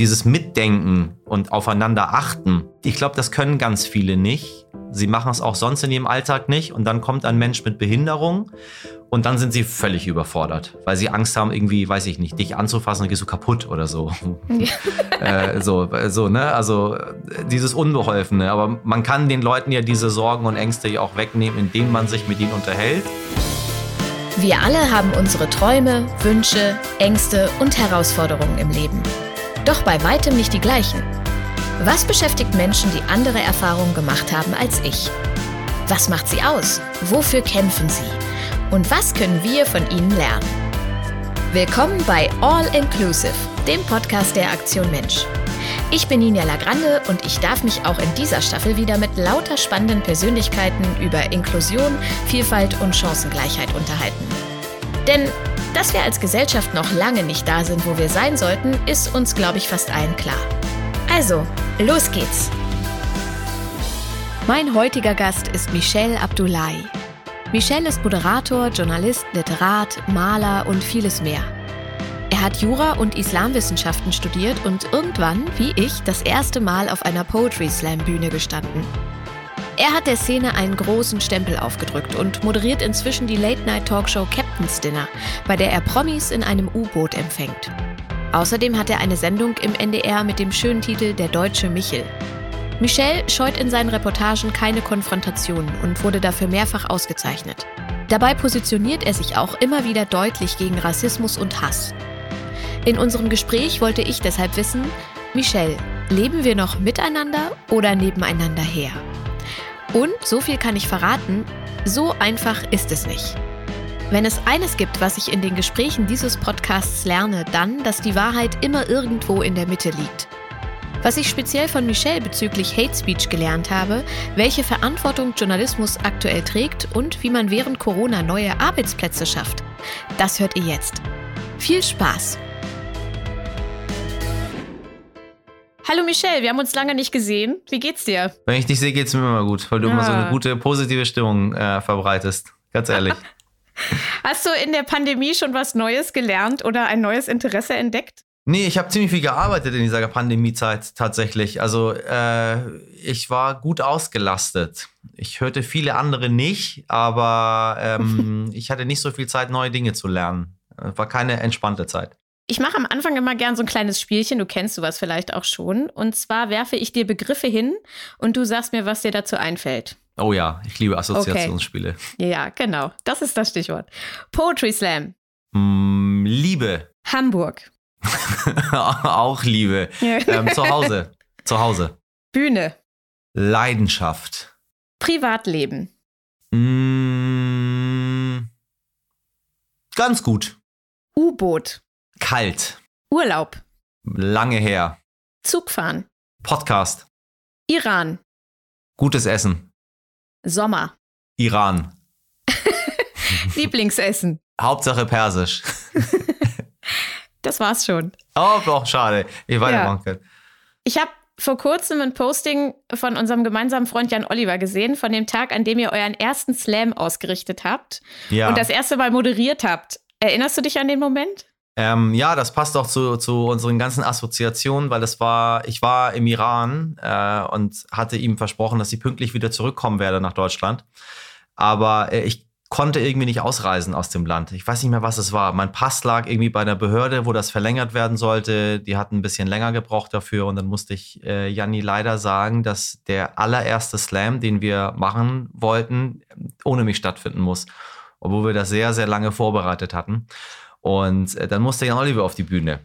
dieses Mitdenken und aufeinander achten, ich glaube, das können ganz viele nicht. Sie machen es auch sonst in ihrem Alltag nicht. Und dann kommt ein Mensch mit Behinderung und dann sind sie völlig überfordert, weil sie Angst haben, irgendwie, weiß ich nicht, dich anzufassen, dann gehst du kaputt oder so. Ja. äh, so, so, ne? Also dieses Unbeholfene. Aber man kann den Leuten ja diese Sorgen und Ängste ja auch wegnehmen, indem man sich mit ihnen unterhält. Wir alle haben unsere Träume, Wünsche, Ängste und Herausforderungen im Leben. Doch bei weitem nicht die gleichen. Was beschäftigt Menschen, die andere Erfahrungen gemacht haben als ich? Was macht sie aus? Wofür kämpfen sie? Und was können wir von ihnen lernen? Willkommen bei All Inclusive, dem Podcast der Aktion Mensch. Ich bin Ninja Lagrande und ich darf mich auch in dieser Staffel wieder mit lauter spannenden Persönlichkeiten über Inklusion, Vielfalt und Chancengleichheit unterhalten. Denn dass wir als Gesellschaft noch lange nicht da sind, wo wir sein sollten, ist uns, glaube ich, fast allen klar. Also, los geht's! Mein heutiger Gast ist Michel Abdullahi. Michel ist Moderator, Journalist, Literat, Maler und vieles mehr. Er hat Jura und Islamwissenschaften studiert und irgendwann, wie ich, das erste Mal auf einer Poetry Slam Bühne gestanden. Er hat der Szene einen großen Stempel aufgedrückt und moderiert inzwischen die Late-Night-Talkshow Captain's Dinner, bei der er Promis in einem U-Boot empfängt. Außerdem hat er eine Sendung im NDR mit dem schönen Titel Der deutsche Michel. Michel scheut in seinen Reportagen keine Konfrontationen und wurde dafür mehrfach ausgezeichnet. Dabei positioniert er sich auch immer wieder deutlich gegen Rassismus und Hass. In unserem Gespräch wollte ich deshalb wissen, Michel, leben wir noch miteinander oder nebeneinander her? Und, so viel kann ich verraten, so einfach ist es nicht. Wenn es eines gibt, was ich in den Gesprächen dieses Podcasts lerne, dann, dass die Wahrheit immer irgendwo in der Mitte liegt. Was ich speziell von Michelle bezüglich Hate Speech gelernt habe, welche Verantwortung Journalismus aktuell trägt und wie man während Corona neue Arbeitsplätze schafft, das hört ihr jetzt. Viel Spaß! Hallo Michelle, wir haben uns lange nicht gesehen. Wie geht's dir? Wenn ich dich sehe, geht's mir immer gut, weil du ja. immer so eine gute, positive Stimmung äh, verbreitest. Ganz ehrlich. Hast du in der Pandemie schon was Neues gelernt oder ein neues Interesse entdeckt? Nee, ich habe ziemlich viel gearbeitet in dieser Pandemiezeit tatsächlich. Also äh, ich war gut ausgelastet. Ich hörte viele andere nicht, aber ähm, ich hatte nicht so viel Zeit, neue Dinge zu lernen. War keine entspannte Zeit. Ich mache am Anfang immer gern so ein kleines Spielchen, du kennst sowas vielleicht auch schon. Und zwar werfe ich dir Begriffe hin und du sagst mir, was dir dazu einfällt. Oh ja, ich liebe Assoziationsspiele. Okay. Ja, genau. Das ist das Stichwort. Poetry Slam. Mm, Liebe. Hamburg. auch Liebe. ähm, zu Hause. Zu Hause. Bühne. Leidenschaft. Privatleben. Mm, ganz gut. U-Boot. Kalt. Urlaub. Lange her. Zugfahren. Podcast. Iran. Gutes Essen. Sommer. Iran. Lieblingsessen. Hauptsache Persisch. Das war's schon. Oh, doch, schade. Ich weitermachen ja. Ich habe vor kurzem ein Posting von unserem gemeinsamen Freund Jan Oliver gesehen, von dem Tag, an dem ihr euren ersten Slam ausgerichtet habt ja. und das erste Mal moderiert habt. Erinnerst du dich an den Moment? Ähm, ja, das passt auch zu, zu unseren ganzen Assoziationen, weil das war, ich war im Iran äh, und hatte ihm versprochen, dass ich pünktlich wieder zurückkommen werde nach Deutschland. Aber äh, ich konnte irgendwie nicht ausreisen aus dem Land. Ich weiß nicht mehr, was es war. Mein Pass lag irgendwie bei einer Behörde, wo das verlängert werden sollte. Die hatten ein bisschen länger gebraucht dafür und dann musste ich äh, Janni leider sagen, dass der allererste Slam, den wir machen wollten, ohne mich stattfinden muss. Obwohl wir das sehr, sehr lange vorbereitet hatten. Und äh, dann musste Jan Oliver auf die Bühne.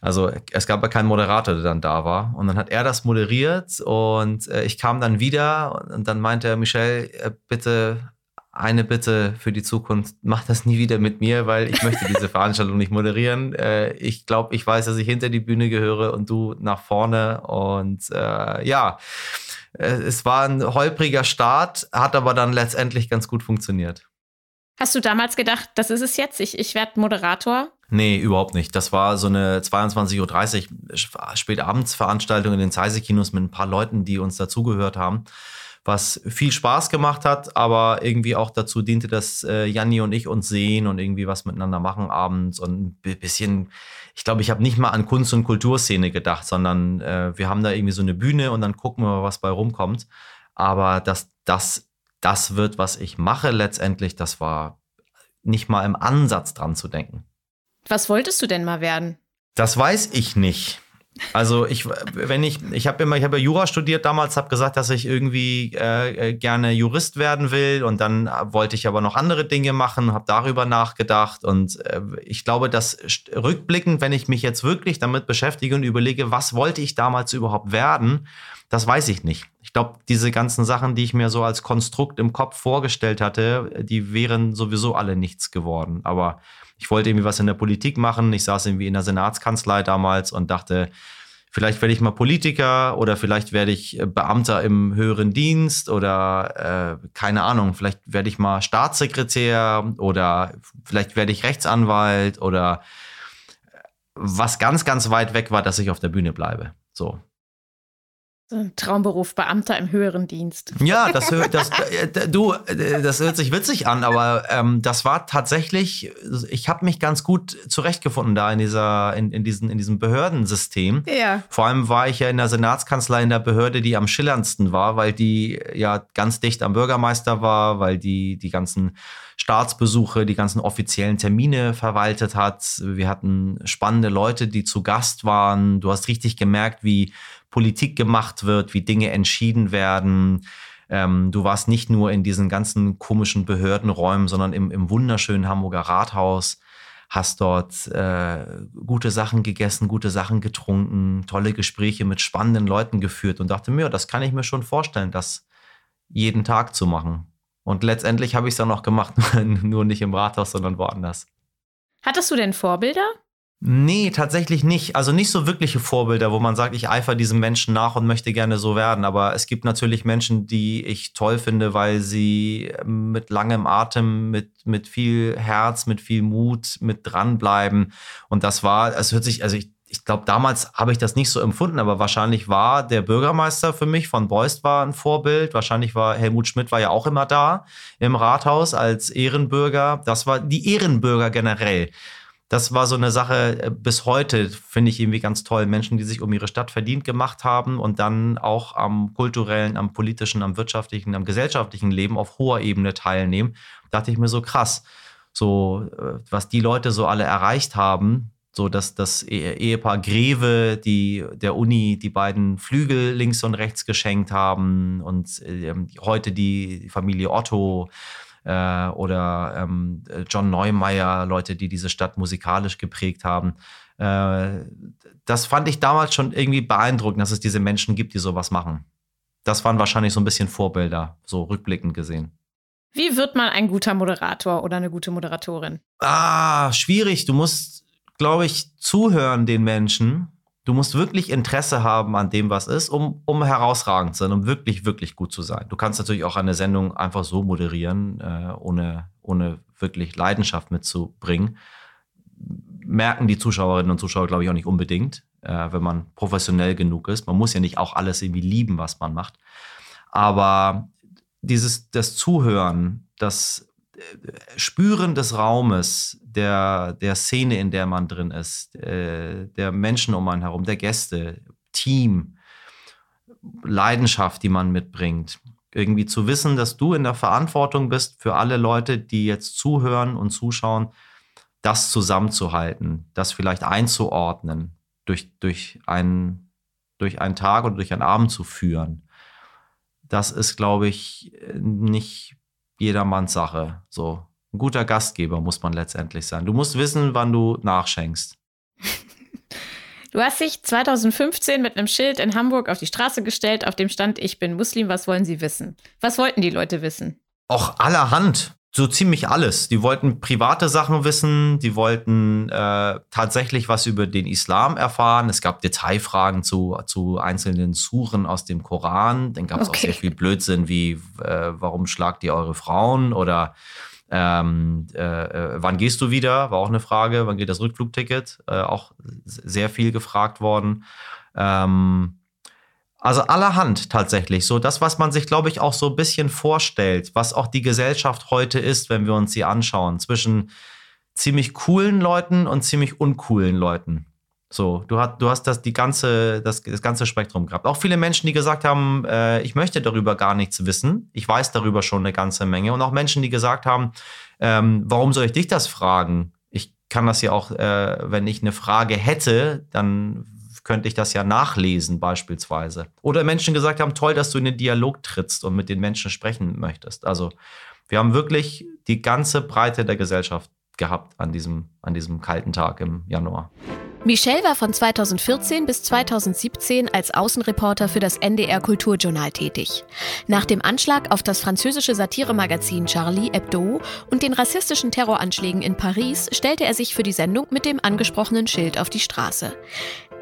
Also es gab ja keinen Moderator, der dann da war. Und dann hat er das moderiert und äh, ich kam dann wieder und dann meinte er, Michel, äh, bitte eine Bitte für die Zukunft, mach das nie wieder mit mir, weil ich möchte diese Veranstaltung nicht moderieren. Ich glaube, ich weiß, dass ich hinter die Bühne gehöre und du nach vorne. Und äh, ja, es war ein holpriger Start, hat aber dann letztendlich ganz gut funktioniert. Hast du damals gedacht, das ist es jetzt, ich, ich werde Moderator? Nee, überhaupt nicht. Das war so eine 22.30 Uhr Spätabendsveranstaltung in den Zeise-Kinos mit ein paar Leuten, die uns dazugehört haben was viel Spaß gemacht hat, aber irgendwie auch dazu diente, dass äh, Janni und ich uns sehen und irgendwie was miteinander machen abends und ein bisschen, ich glaube, ich habe nicht mal an Kunst- und Kulturszene gedacht, sondern äh, wir haben da irgendwie so eine Bühne und dann gucken wir mal, was bei rumkommt. Aber dass das das wird, was ich mache letztendlich, das war nicht mal im Ansatz dran zu denken. Was wolltest du denn mal werden? Das weiß ich nicht. Also ich, wenn ich, ich habe immer, ich habe ja Jura studiert damals, habe gesagt, dass ich irgendwie äh, gerne Jurist werden will und dann wollte ich aber noch andere Dinge machen, habe darüber nachgedacht und äh, ich glaube, dass rückblickend, wenn ich mich jetzt wirklich damit beschäftige und überlege, was wollte ich damals überhaupt werden, das weiß ich nicht. Ich glaube, diese ganzen Sachen, die ich mir so als Konstrukt im Kopf vorgestellt hatte, die wären sowieso alle nichts geworden. Aber ich wollte irgendwie was in der Politik machen. Ich saß irgendwie in der Senatskanzlei damals und dachte, vielleicht werde ich mal Politiker oder vielleicht werde ich äh, Beamter im höheren Dienst oder äh, keine Ahnung, vielleicht werde ich mal Staatssekretär oder vielleicht werde ich Rechtsanwalt oder äh, was ganz, ganz weit weg war, dass ich auf der Bühne bleibe. So. So ein Traumberuf, Beamter im höheren Dienst. Ja, das, das, äh, du, äh, das hört sich witzig an, aber ähm, das war tatsächlich, ich habe mich ganz gut zurechtgefunden da in, dieser, in, in, diesen, in diesem Behördensystem. Ja. Vor allem war ich ja in der Senatskanzlei in der Behörde, die am schillerndsten war, weil die ja ganz dicht am Bürgermeister war, weil die die ganzen Staatsbesuche, die ganzen offiziellen Termine verwaltet hat. Wir hatten spannende Leute, die zu Gast waren. Du hast richtig gemerkt, wie Politik gemacht wird, wie Dinge entschieden werden. Ähm, du warst nicht nur in diesen ganzen komischen Behördenräumen, sondern im, im wunderschönen Hamburger Rathaus, hast dort äh, gute Sachen gegessen, gute Sachen getrunken, tolle Gespräche mit spannenden Leuten geführt und dachte mir, das kann ich mir schon vorstellen, das jeden Tag zu machen. Und letztendlich habe ich es dann noch gemacht, nur nicht im Rathaus, sondern woanders. Hattest du denn Vorbilder? Nee, tatsächlich nicht. Also nicht so wirkliche Vorbilder, wo man sagt, ich eifer diesem Menschen nach und möchte gerne so werden. Aber es gibt natürlich Menschen, die ich toll finde, weil sie mit langem Atem, mit, mit viel Herz, mit viel Mut, mit dranbleiben. Und das war, es hört sich, also ich, ich glaube, damals habe ich das nicht so empfunden, aber wahrscheinlich war der Bürgermeister für mich von Beust war ein Vorbild. Wahrscheinlich war Helmut Schmidt war ja auch immer da im Rathaus als Ehrenbürger. Das war die Ehrenbürger generell das war so eine Sache äh, bis heute, finde ich irgendwie ganz toll. Menschen, die sich um ihre Stadt verdient gemacht haben und dann auch am kulturellen, am politischen, am wirtschaftlichen, am gesellschaftlichen Leben auf hoher Ebene teilnehmen. Da dachte ich mir so krass, so äh, was die Leute so alle erreicht haben, so dass das Ehepaar Greve, die der Uni die beiden Flügel links und rechts geschenkt haben und äh, heute die Familie Otto, äh, oder ähm, John Neumeier, Leute, die diese Stadt musikalisch geprägt haben. Äh, das fand ich damals schon irgendwie beeindruckend, dass es diese Menschen gibt, die sowas machen. Das waren wahrscheinlich so ein bisschen Vorbilder, so rückblickend gesehen. Wie wird man ein guter Moderator oder eine gute Moderatorin? Ah, schwierig. Du musst, glaube ich, zuhören den Menschen Du musst wirklich Interesse haben an dem, was ist, um, um herausragend zu sein, um wirklich, wirklich gut zu sein. Du kannst natürlich auch eine Sendung einfach so moderieren, äh, ohne, ohne wirklich Leidenschaft mitzubringen. Merken die Zuschauerinnen und Zuschauer, glaube ich, auch nicht unbedingt, äh, wenn man professionell genug ist. Man muss ja nicht auch alles irgendwie lieben, was man macht. Aber dieses, das Zuhören, das Spüren des Raumes, der, der Szene, in der man drin ist, äh, der Menschen um einen herum, der Gäste, Team, Leidenschaft, die man mitbringt. Irgendwie zu wissen, dass du in der Verantwortung bist für alle Leute, die jetzt zuhören und zuschauen, das zusammenzuhalten, das vielleicht einzuordnen, durch, durch, einen, durch einen Tag oder durch einen Abend zu führen. Das ist, glaube ich, nicht jedermanns Sache. So ein guter Gastgeber muss man letztendlich sein. Du musst wissen, wann du nachschenkst. Du hast dich 2015 mit einem Schild in Hamburg auf die Straße gestellt, auf dem stand, ich bin Muslim, was wollen Sie wissen? Was wollten die Leute wissen? Auch allerhand so ziemlich alles. Die wollten private Sachen wissen, die wollten äh, tatsächlich was über den Islam erfahren. Es gab Detailfragen zu, zu einzelnen Suren aus dem Koran. Dann gab es okay. auch sehr viel Blödsinn wie, äh, warum schlagt ihr eure Frauen oder ähm, äh, äh, wann gehst du wieder? War auch eine Frage. Wann geht das Rückflugticket? Äh, auch sehr viel gefragt worden. Ähm, Also allerhand tatsächlich. So das, was man sich, glaube ich, auch so ein bisschen vorstellt, was auch die Gesellschaft heute ist, wenn wir uns sie anschauen, zwischen ziemlich coolen Leuten und ziemlich uncoolen Leuten. So, du, hast, du hast das, die ganze, das, das ganze Spektrum gehabt. Auch viele Menschen, die gesagt haben, äh, ich möchte darüber gar nichts wissen. Ich weiß darüber schon eine ganze Menge. Und auch Menschen, die gesagt haben, ähm, warum soll ich dich das fragen? Ich kann das ja auch, äh, wenn ich eine Frage hätte, dann könnte ich das ja nachlesen beispielsweise. Oder Menschen gesagt haben, toll, dass du in den Dialog trittst und mit den Menschen sprechen möchtest. Also wir haben wirklich die ganze Breite der Gesellschaft gehabt an diesem, an diesem kalten Tag im Januar. Michel war von 2014 bis 2017 als Außenreporter für das NDR Kulturjournal tätig. Nach dem Anschlag auf das französische Satiremagazin Charlie Hebdo und den rassistischen Terroranschlägen in Paris stellte er sich für die Sendung mit dem angesprochenen Schild auf die Straße.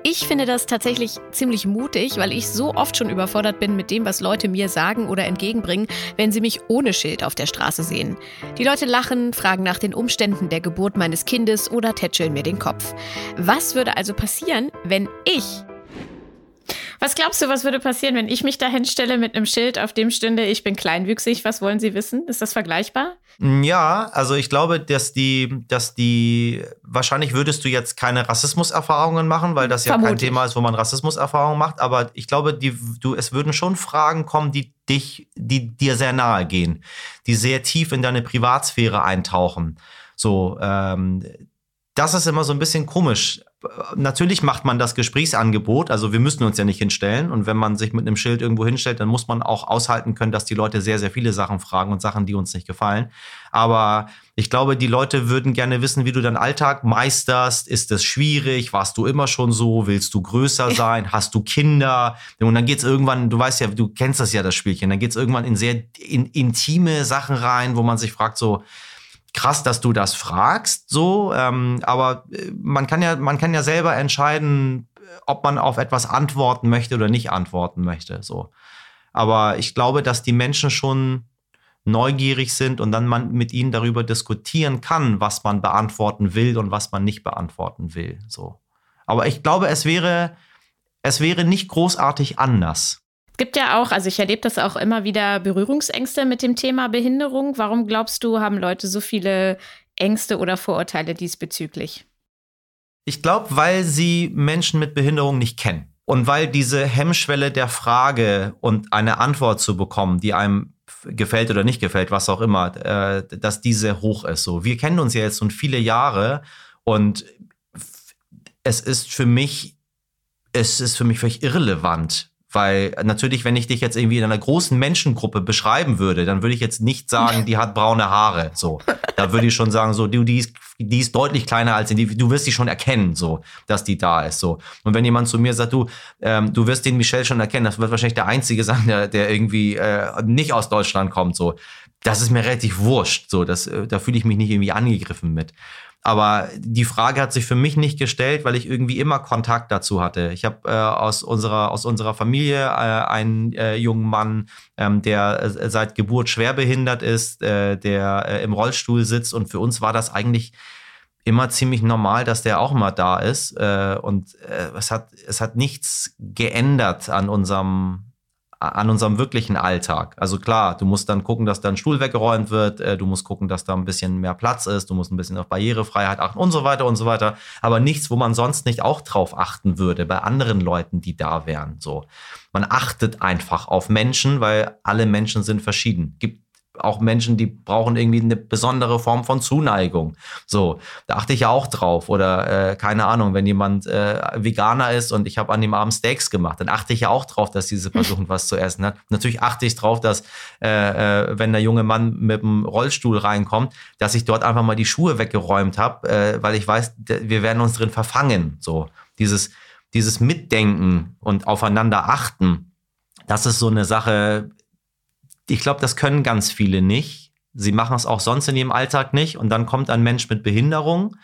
Ich finde das tatsächlich ziemlich mutig, weil ich so oft schon überfordert bin mit dem, was Leute mir sagen oder entgegenbringen, wenn sie mich ohne Schild auf der Straße sehen. Die Leute lachen, fragen nach den Umständen der Geburt meines Kindes oder tätscheln mir den Kopf. Was würde also passieren, wenn ich was glaubst du, was würde passieren, wenn ich mich da hinstelle mit einem Schild, auf dem stünde, ich bin kleinwüchsig, was wollen Sie wissen? Ist das vergleichbar? Ja, also ich glaube, dass die, dass die, wahrscheinlich würdest du jetzt keine Rassismuserfahrungen machen, weil das ja Vermutlich. kein Thema ist, wo man Rassismuserfahrungen macht, aber ich glaube, die, du, es würden schon Fragen kommen, die dich, die dir sehr nahe gehen, die sehr tief in deine Privatsphäre eintauchen. So, ähm, das ist immer so ein bisschen komisch natürlich macht man das Gesprächsangebot, also wir müssen uns ja nicht hinstellen und wenn man sich mit einem Schild irgendwo hinstellt, dann muss man auch aushalten können, dass die Leute sehr, sehr viele Sachen fragen und Sachen, die uns nicht gefallen. Aber ich glaube, die Leute würden gerne wissen, wie du deinen Alltag meisterst. Ist es schwierig? Warst du immer schon so? Willst du größer sein? Hast du Kinder? Und dann geht's irgendwann, du weißt ja, du kennst das ja, das Spielchen, dann geht's irgendwann in sehr in, intime Sachen rein, wo man sich fragt so, krass, dass du das fragst, so. Ähm, aber äh, man kann ja, man kann ja selber entscheiden, ob man auf etwas antworten möchte oder nicht antworten möchte, so. Aber ich glaube, dass die Menschen schon neugierig sind und dann man mit ihnen darüber diskutieren kann, was man beantworten will und was man nicht beantworten will, so. Aber ich glaube, es wäre, es wäre nicht großartig anders. Es gibt ja auch, also ich erlebe das auch immer wieder, Berührungsängste mit dem Thema Behinderung. Warum glaubst du, haben Leute so viele Ängste oder Vorurteile diesbezüglich? Ich glaube, weil sie Menschen mit Behinderung nicht kennen. Und weil diese Hemmschwelle der Frage und eine Antwort zu bekommen, die einem gefällt oder nicht gefällt, was auch immer, äh, dass diese hoch ist. So, wir kennen uns ja jetzt schon viele Jahre und es ist für mich, es ist für mich völlig irrelevant, weil natürlich, wenn ich dich jetzt irgendwie in einer großen Menschengruppe beschreiben würde, dann würde ich jetzt nicht sagen, die hat braune Haare. So, da würde ich schon sagen, so, du, die ist, die ist deutlich kleiner als die, du wirst sie schon erkennen, so, dass die da ist. So. Und wenn jemand zu mir sagt, du, ähm, du wirst den Michel schon erkennen, das wird wahrscheinlich der Einzige sein, der, der irgendwie äh, nicht aus Deutschland kommt. So, das ist mir relativ wurscht. So, das, äh, da fühle ich mich nicht irgendwie angegriffen mit. Aber die Frage hat sich für mich nicht gestellt, weil ich irgendwie immer Kontakt dazu hatte. Ich habe äh, aus, unserer, aus unserer Familie äh, einen äh, jungen Mann, ähm, der äh, seit Geburt schwerbehindert ist, äh, der äh, im Rollstuhl sitzt. Und für uns war das eigentlich immer ziemlich normal, dass der auch mal da ist. und es, hat, es hat nichts geändert an unserem an unserem wirklichen Alltag. Also klar, du musst dann gucken, dass dein Stuhl weggeräumt wird, äh, du musst gucken, dass da ein bisschen mehr Platz ist, du musst ein bisschen auf Barrierefreiheit achten und so weiter und so weiter. Aber nichts, wo man sonst nicht auch drauf achten würde bei anderen Leuten, die da wären. So, man achtet einfach auf Menschen, weil alle Menschen sind verschieden. Gibt auch Menschen, die brauchen irgendwie eine besondere Form von Zuneigung. So, da achte ich ja auch drauf. Oder äh, keine Ahnung, wenn jemand äh, Veganer ist und ich habe an dem Abend Steaks gemacht, dann achte ich ja auch drauf, dass diese Person was zu essen hat. Natürlich achte ich drauf, dass äh, äh, wenn der junge Mann mit dem Rollstuhl reinkommt, dass ich dort einfach mal die Schuhe weggeräumt habe, äh, weil ich weiß, wir werden uns drin verfangen. So, dieses, dieses Mitdenken und aufeinander achten. Das ist so eine Sache, ich glaube, das können ganz viele nicht. Sie machen es auch sonst in ihrem Alltag nicht. Und dann kommt ein Mensch mit Behinderung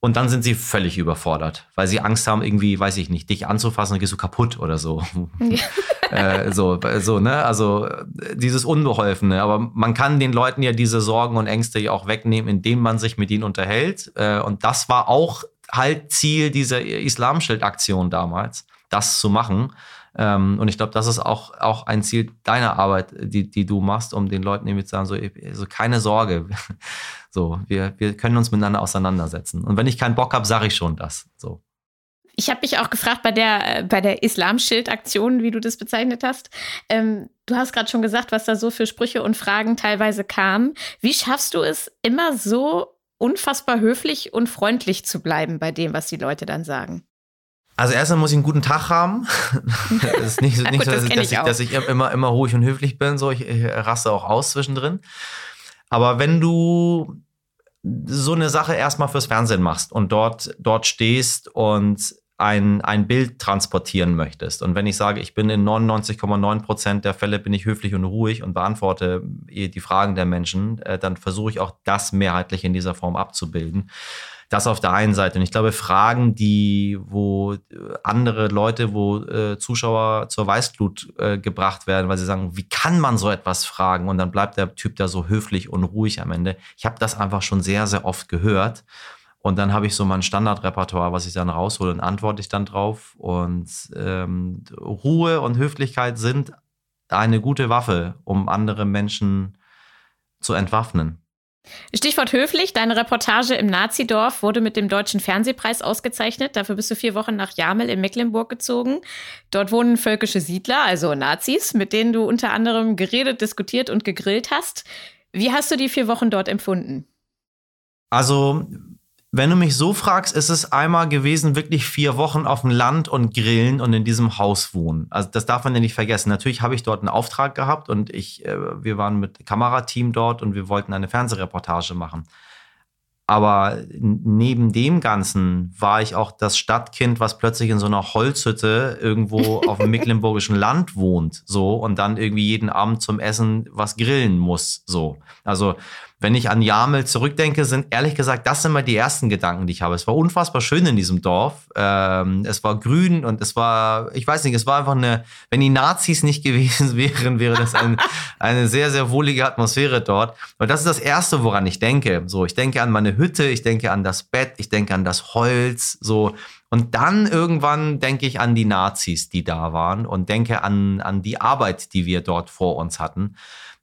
und dann sind sie völlig überfordert, weil sie Angst haben, irgendwie, weiß ich nicht, dich anzufassen, dann gehst du kaputt oder so. äh, so, so, ne? Also dieses Unbeholfene. Aber man kann den Leuten ja diese Sorgen und Ängste ja auch wegnehmen, indem man sich mit ihnen unterhält. Äh, und das war auch halt Ziel dieser Islamschild-Aktion damals das zu machen. Ähm, und ich glaube, das ist auch, auch ein Ziel deiner Arbeit, die, die du machst, um den Leuten irgendwie zu sagen, so, so keine Sorge. So, wir, wir können uns miteinander auseinandersetzen. Und wenn ich keinen Bock habe, sage ich schon das. So. Ich habe mich auch gefragt bei der, äh, bei der Islamschild-Aktion, wie du das bezeichnet hast. Ähm, du hast gerade schon gesagt, was da so für Sprüche und Fragen teilweise kamen. Wie schaffst du es, immer so unfassbar höflich und freundlich zu bleiben bei dem, was die Leute dann sagen? Also erstmal muss ich einen guten Tag haben. das ist nicht, nicht gut, so, dass, ich, dass, ich, dass, ich, immer, immer ruhig und höflich bin. So, ich, ich raste auch aus zwischendrin. Aber wenn du so eine Sache erstmal fürs Fernsehen machst und dort, dort stehst und ein, ein Bild transportieren möchtest. Und wenn ich sage, ich bin in 99,9 Prozent der Fälle bin ich höflich und ruhig und beantworte die Fragen der Menschen, äh, dann versuche ich auch das mehrheitlich in dieser Form abzubilden. Das auf der einen Seite. Und ich glaube, Fragen, die, wo andere Leute, wo äh, Zuschauer zur Weißglut äh, gebracht werden, weil sie sagen, wie kann man so etwas fragen? Und dann bleibt der Typ da so höflich und ruhig am Ende. Ich habe das einfach schon sehr, sehr oft gehört. Und dann habe ich so mein Standardrepertoire, was ich dann raushole und antworte ich dann drauf. Und ähm, Ruhe und Höflichkeit sind eine gute Waffe, um andere Menschen zu entwaffnen. Stichwort höflich, deine Reportage im Nazidorf wurde mit dem Deutschen Fernsehpreis ausgezeichnet. Dafür bist du vier Wochen nach Jamel in Mecklenburg gezogen. Dort wohnen völkische Siedler, also Nazis, mit denen du unter anderem geredet, diskutiert und gegrillt hast. Wie hast du die vier Wochen dort empfunden? Also wenn du mich so fragst, ist es einmal gewesen, wirklich vier Wochen auf dem Land und grillen und in diesem Haus wohnen. Also das darf man ja nicht vergessen. Natürlich habe ich dort einen Auftrag gehabt und ich, äh, wir waren mit Kamerateam dort und wir wollten eine Fernsehreportage machen. Aber neben dem Ganzen war ich auch das Stadtkind, was plötzlich in so einer Holzhütte irgendwo auf dem mecklenburgischen Land wohnt, so und dann irgendwie jeden Abend zum Essen was grillen muss, so. Also wenn ich an Jamel zurückdenke, sind ehrlich gesagt das sind mal die ersten Gedanken, die ich habe. Es war unfassbar schön in diesem Dorf. Ähm, es war grün und es war, ich weiß nicht, es war einfach eine, wenn die Nazis nicht gewesen wären, wäre das ein, eine sehr, sehr wohlige Atmosphäre dort. Und das ist das Erste, woran ich denke. So, ich denke an meine Hütte, ich denke an das Bett, ich denke an das Holz, so. Und dann irgendwann denke ich an die Nazis, die da waren und denke an, an die Arbeit, die wir dort vor uns hatten.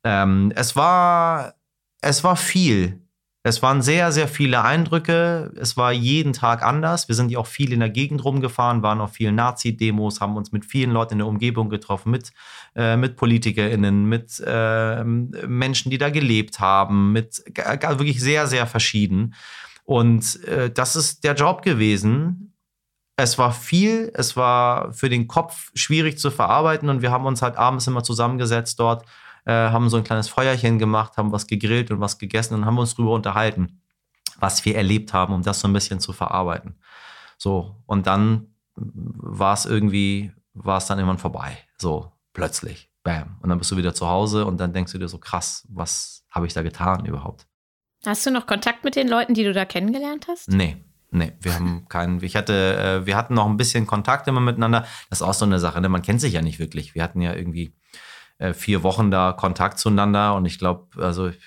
Ähm, es war es war viel. Es waren sehr, sehr viele Eindrücke. Es war jeden Tag anders. Wir sind ja auch viel in der Gegend rumgefahren, waren auf vielen Nazi-Demos, haben uns mit vielen Leuten in der Umgebung getroffen, mit, äh, mit PolitikerInnen, mit äh, Menschen, die da gelebt haben, mit wirklich sehr, sehr verschieden. Und äh, das ist der Job gewesen. Es war viel, es war für den Kopf schwierig zu verarbeiten und wir haben uns halt abends immer zusammengesetzt dort äh, haben so ein kleines Feuerchen gemacht, haben was gegrillt und was gegessen und haben uns darüber unterhalten, was wir erlebt haben, um das so ein bisschen zu verarbeiten. So, und dann war es irgendwie, war es dann irgendwann vorbei. So, plötzlich. Bam. Und dann bist du wieder zu Hause und dann denkst du dir so, krass, was habe ich da getan überhaupt? Hast du noch Kontakt mit den Leuten, die du da kennengelernt hast? Nee. Nee, wir haben keinen. Ich hatte, äh, wir hatten noch ein bisschen Kontakt immer miteinander. Das ist auch so eine Sache, ne? Man kennt sich ja nicht wirklich. Wir hatten ja irgendwie äh, vier Wochen da Kontakt zueinander und ich glaube, also ich,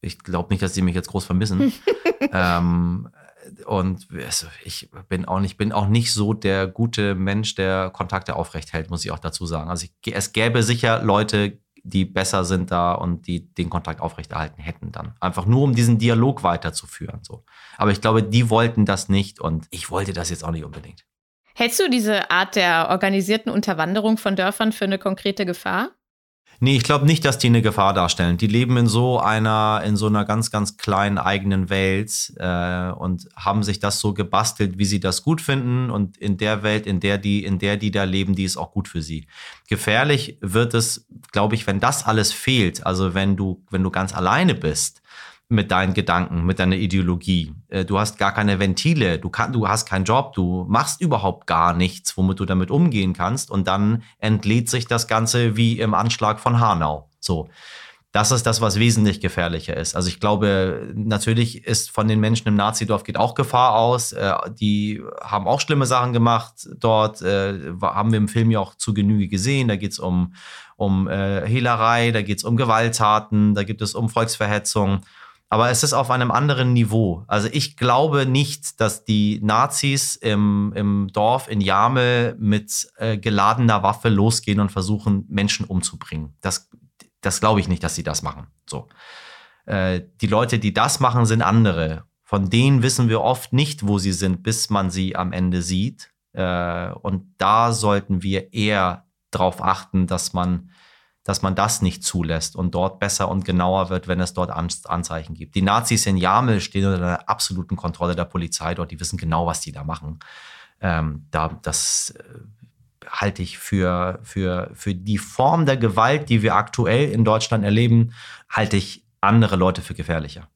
ich glaube nicht, dass sie mich jetzt groß vermissen. ähm, und also ich bin auch nicht, bin auch nicht so der gute Mensch, der Kontakte aufrecht hält, muss ich auch dazu sagen. Also ich, es gäbe sicher Leute, die besser sind da und die den Kontakt aufrechterhalten hätten dann. Einfach nur, um diesen Dialog weiterzuführen. So. Aber ich glaube, die wollten das nicht und ich wollte das jetzt auch nicht unbedingt. Hältst du diese Art der organisierten Unterwanderung von Dörfern für eine konkrete Gefahr? Nee, ich glaube nicht, dass die eine Gefahr darstellen. Die leben in so einer, in so einer ganz, ganz kleinen eigenen Welt äh, und haben sich das so gebastelt, wie sie das gut finden. Und in der Welt, in der die, in der die da leben, die ist auch gut für sie. Gefährlich wird es, glaube ich, wenn das alles fehlt. Also wenn du, wenn du ganz alleine bist mit deinen Gedanken, mit deiner Ideologie. Äh, du hast gar keine Ventile, du, kann, du hast keinen Job, du machst überhaupt gar nichts, womit du damit umgehen kannst. Und dann entlädt sich das Ganze wie im Anschlag von Hanau. So. Das ist das, was wesentlich gefährlicher ist. Also ich glaube, natürlich ist von den Menschen im Nazidorf geht auch Gefahr aus. Äh, die haben auch schlimme Sachen gemacht dort. Äh, haben wir im Film ja auch zu Genüge gesehen. Da geht es um, um Hehlerei, da geht es um Gewalttaten, da gibt es um Volksverhetzung. Aber es ist auf einem anderen Niveau. Also ich glaube nicht, dass die Nazis im, im Dorf in Jamel mit äh, geladener Waffe losgehen und versuchen, Menschen umzubringen. Das, das glaube ich nicht, dass sie das machen. So. Äh, die Leute, die das machen, sind andere. Von denen wissen wir oft nicht, wo sie sind, bis man sie am Ende sieht. Äh, und da sollten wir eher darauf achten, dass man dass man das nicht zulässt und dort besser und genauer wird, wenn es dort Anzeichen gibt. Die Nazis in Jamel stehen unter der absoluten Kontrolle der Polizei dort, die wissen genau, was die da machen. Ähm, da, das äh, halte ich für, für, für die Form der Gewalt, die wir aktuell in Deutschland erleben, halte ich andere Leute für gefährlicher.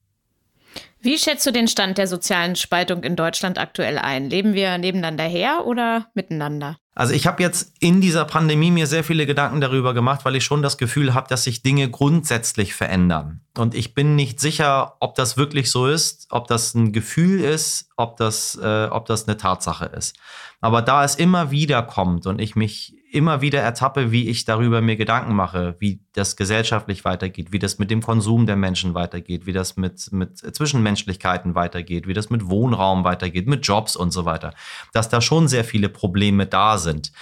Wie schätzt du den Stand der sozialen Spaltung in Deutschland aktuell ein? Leben wir nebeneinander her oder miteinander? Also ich habe jetzt in dieser Pandemie mir sehr viele Gedanken darüber gemacht, weil ich schon das Gefühl habe, dass sich Dinge grundsätzlich verändern. Und ich bin nicht sicher, ob das wirklich so ist, ob das ein Gefühl ist, ob das, äh, ob das eine Tatsache ist. Aber da es immer wieder kommt und ich mich immer wieder ertappe, wie ich darüber mir Gedanken mache, wie das gesellschaftlich weitergeht, wie das mit dem Konsum der Menschen weitergeht, wie das mit, mit Zwischenmenschlichkeiten weitergeht, wie das mit Wohnraum weitergeht, mit Jobs und so weiter, dass da schon sehr viele Probleme da sind.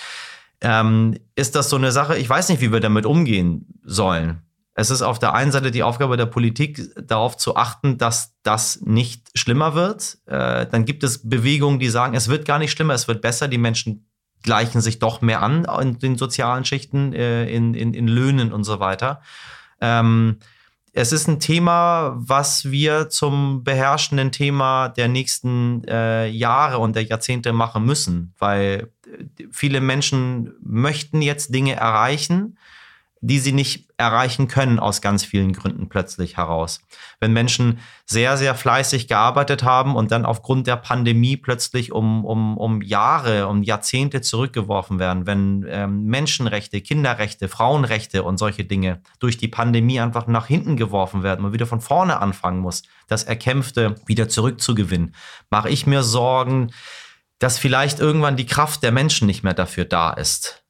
Ähm, ist das so eine Sache? Ich weiß nicht, wie wir damit umgehen sollen. Es ist auf der einen Seite die Aufgabe der Politik, darauf zu achten, dass das nicht schlimmer wird. Äh, dann gibt es Bewegungen, die sagen, es wird gar nicht schlimmer, es wird besser. Die Menschen gleichen sich doch mehr an in den sozialen Schichten, äh, in, in, in Löhnen und so weiter. Ähm, es ist ein Thema, was wir zum beherrschenden Thema der nächsten äh, Jahre und der Jahrzehnte machen müssen, weil äh, viele Menschen möchten jetzt Dinge erreichen die sie nicht erreichen können aus ganz vielen Gründen plötzlich heraus. Wenn Menschen sehr, sehr fleißig gearbeitet haben und dann aufgrund der Pandemie plötzlich um, um, um Jahre, um Jahrzehnte zurückgeworfen werden, wenn ähm, Menschenrechte, Kinderrechte, Frauenrechte und solche Dinge durch die Pandemie einfach nach hinten geworfen werden und wieder von vorne anfangen muss, das Erkämpfte wieder zurückzugewinnen, mache ich mir Sorgen, dass vielleicht irgendwann die Kraft der Menschen nicht mehr dafür da ist.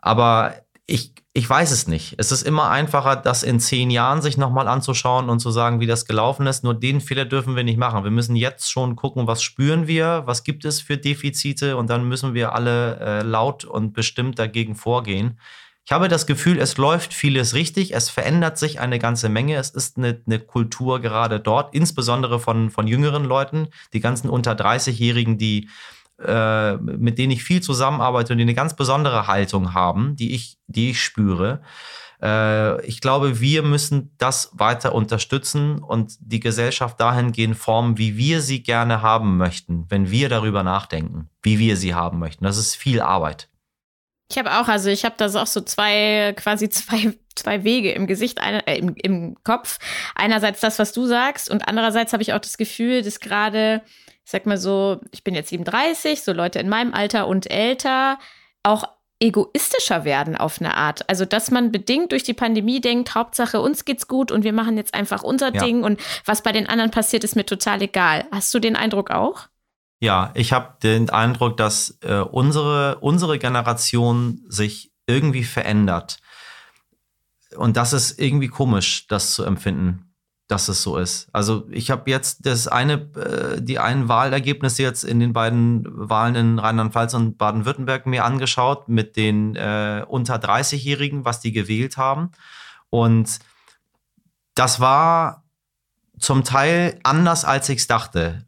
Aber ich ich weiß es nicht. Es ist immer einfacher, das in zehn Jahren sich nochmal anzuschauen und zu sagen, wie das gelaufen ist. Nur den Fehler dürfen wir nicht machen. Wir müssen jetzt schon gucken, was spüren wir, was gibt es für Defizite und dann müssen wir alle äh, laut und bestimmt dagegen vorgehen. Ich habe das Gefühl, es läuft vieles richtig, es verändert sich eine ganze Menge. Es ist eine, eine Kultur gerade dort, insbesondere von, von jüngeren Leuten, die ganzen unter 30-Jährigen, die äh, mit denen ich viel zusammenarbeite und die eine ganz besondere Haltung haben, die ich, die ich spüre. Äh, ich glaube, wir müssen das weiter unterstützen und die Gesellschaft dahingehend formen, wie wir sie gerne haben möchten, wenn wir darüber nachdenken, wie wir sie haben möchten. Das ist viel Arbeit. Ich habe auch, also ich habe da auch so zwei, quasi zwei, zwei Wege im Gesicht, eine, äh, im, im Kopf. Einerseits das, was du sagst, und andererseits habe ich auch das Gefühl, dass gerade ich sag mal so, ich bin jetzt 37, so Leute in meinem Alter und älter, auch egoistischer werden auf eine Art. Also, dass man bedingt durch die Pandemie denkt, Hauptsache uns geht's gut und wir machen jetzt einfach unser ja. Ding und was bei den anderen passiert, ist mir total egal. Hast du den Eindruck auch? Ja, ich habe den Eindruck, dass äh, unsere, unsere Generation sich irgendwie verändert. Und das ist irgendwie komisch, das zu empfinden dass es so ist. Also ich habe jetzt das eine, äh, die einen Wahlergebnisse jetzt in den beiden Wahlen in Rheinland-Pfalz und Baden-Württemberg mir angeschaut mit den äh, unter 30-Jährigen, was die gewählt haben. Und das war zum Teil anders, als ich es dachte.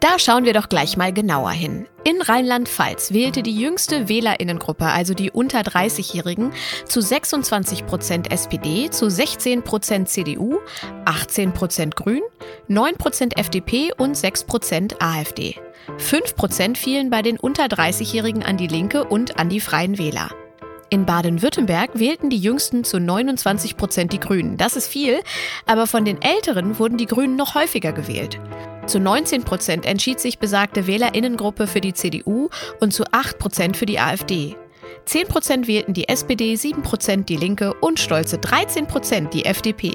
Da schauen wir doch gleich mal genauer hin. In Rheinland-Pfalz wählte die jüngste Wählerinnengruppe, also die unter 30-Jährigen, zu 26 Prozent SPD, zu 16 Prozent CDU, 18 Prozent Grün, 9 Prozent FDP und 6 Prozent AfD. 5 Prozent fielen bei den unter 30-Jährigen an die Linke und an die Freien Wähler. In Baden-Württemberg wählten die Jüngsten zu 29 Prozent die Grünen. Das ist viel, aber von den Älteren wurden die Grünen noch häufiger gewählt. Zu 19 Prozent entschied sich besagte Wählerinnengruppe für die CDU und zu 8 Prozent für die AfD. 10 Prozent wählten die SPD, 7 Prozent die Linke und stolze 13 Prozent die FDP.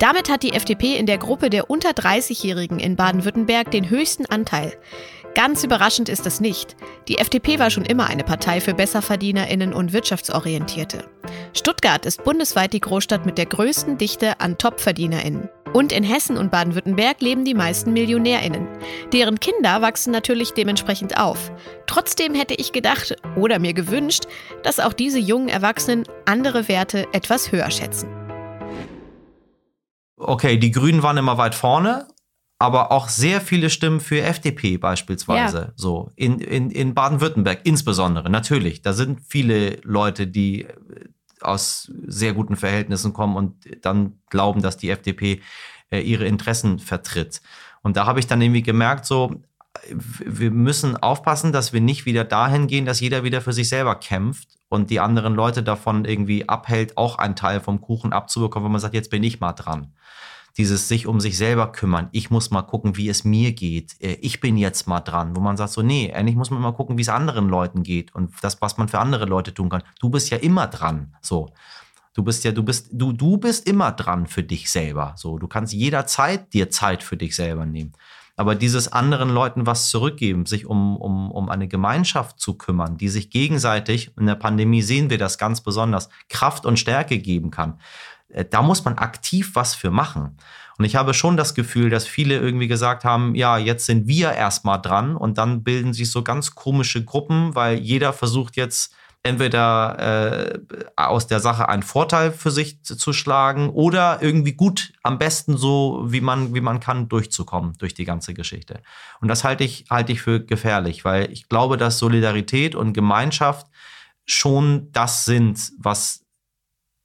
Damit hat die FDP in der Gruppe der unter 30-Jährigen in Baden-Württemberg den höchsten Anteil. Ganz überraschend ist das nicht. Die FDP war schon immer eine Partei für Besserverdienerinnen und Wirtschaftsorientierte. Stuttgart ist bundesweit die Großstadt mit der größten Dichte an TopverdienerInnen. Und in Hessen und Baden-Württemberg leben die meisten MillionärInnen. Deren Kinder wachsen natürlich dementsprechend auf. Trotzdem hätte ich gedacht oder mir gewünscht, dass auch diese jungen Erwachsenen andere Werte etwas höher schätzen. Okay, die Grünen waren immer weit vorne, aber auch sehr viele Stimmen für FDP beispielsweise. Ja. So in, in, in Baden-Württemberg insbesondere, natürlich. Da sind viele Leute, die aus sehr guten Verhältnissen kommen und dann glauben, dass die FDP äh, ihre Interessen vertritt. Und da habe ich dann irgendwie gemerkt, so, wir müssen aufpassen, dass wir nicht wieder dahin gehen, dass jeder wieder für sich selber kämpft und die anderen Leute davon irgendwie abhält, auch einen Teil vom Kuchen abzubekommen, wenn man sagt, jetzt bin ich mal dran dieses sich um sich selber kümmern. Ich muss mal gucken, wie es mir geht. Äh, ich bin jetzt mal dran, wo man sagt so, nee, endlich muss man mal gucken, wie es anderen Leuten geht und das, was man für andere Leute tun kann. Du bist ja immer dran, so. Du bist ja, du bist, du, du bist immer dran für dich selber. So, du kannst jederzeit dir Zeit für dich selber nehmen. Aber dieses anderen Leuten was zurückgeben, sich um, um, um eine Gemeinschaft zu kümmern, die sich gegenseitig, in der Pandemie sehen wir das ganz besonders, Kraft und Stärke geben kann. Äh, da muss man aktiv was für machen. Und ich habe schon das Gefühl, dass viele irgendwie gesagt haben, ja, jetzt sind wir erstmal dran und dann bilden sich so ganz komische Gruppen, weil jeder versucht jetzt entweder äh, aus der Sache einen Vorteil für sich zu, schlagen oder irgendwie gut am besten so, wie man, wie man kann, durchzukommen durch die ganze Geschichte. Und das halte ich, halte ich für gefährlich, weil ich glaube, dass Solidarität und Gemeinschaft schon das sind, was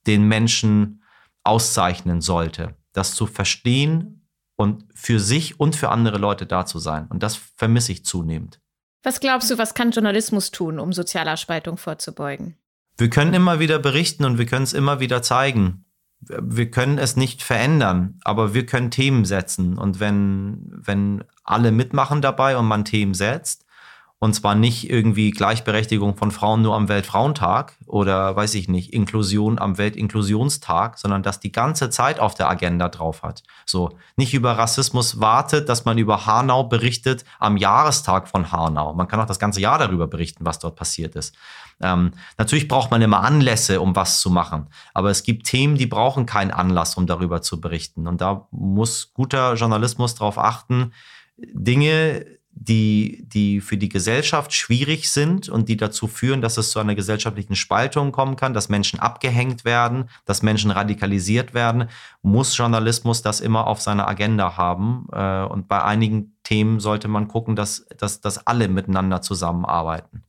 den Menschen auszeichnen sollte, das zu verstehen und für sich und für andere Leute da zu sein. Und das vermisse ich zunehmend. Was glaubst du, was kann Journalismus tun, um sozialer Spaltung vorzubeugen? Wir können immer wieder berichten und wir können es immer wieder zeigen. Wir können es nicht verändern, aber wir können Themen setzen. Und wenn, wenn alle mitmachen dabei und man Themen setzt, und zwar nicht irgendwie Gleichberechtigung von Frauen nur am Weltfrauentag oder weiß ich nicht, Inklusion am Weltinklusionstag, sondern das die ganze Zeit auf der Agenda drauf hat. So, nicht über Rassismus wartet, dass man über Hanau berichtet am Jahrestag von Hanau. Man kann auch das ganze Jahr darüber berichten, was dort passiert ist. Ähm, natürlich braucht man immer Anlässe, um was zu machen. Aber es gibt Themen, die brauchen keinen Anlass, um darüber zu berichten. Und da muss guter Journalismus darauf achten, Dinge die, die für die Gesellschaft schwierig sind und die dazu führen, dass es zu einer gesellschaftlichen Spaltung kommen kann, dass Menschen abgehängt werden, dass Menschen radikalisiert werden, muss Journalismus das immer auf seiner Agenda haben. Äh, und bei einigen Themen sollte man gucken, dass, dass, dass alle miteinander zusammenarbeiten.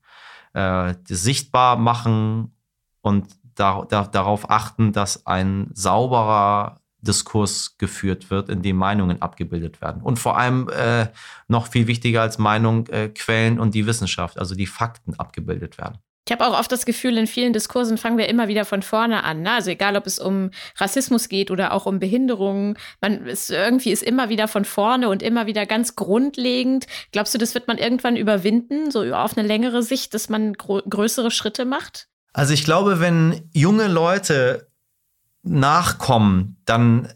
Äh, sichtbar machen und da, da, darauf achten, dass ein sauberer Diskurs geführt wird, in dem Meinungen abgebildet werden. Und vor allem äh, noch viel wichtiger als Meinung, äh, Quellen und die Wissenschaft, also die Fakten abgebildet werden. Ich habe auch oft das Gefühl, in vielen Diskursen fangen wir immer wieder von vorne an. Ne? Also egal, ob es um Rassismus geht oder auch um Behinderungen, man ist irgendwie ist immer wieder von vorne und immer wieder ganz grundlegend. Glaubst du, das wird man irgendwann überwinden, so auf eine längere Sicht, dass man größere Schritte macht? Also ich glaube, wenn junge Leute nachkommen, dann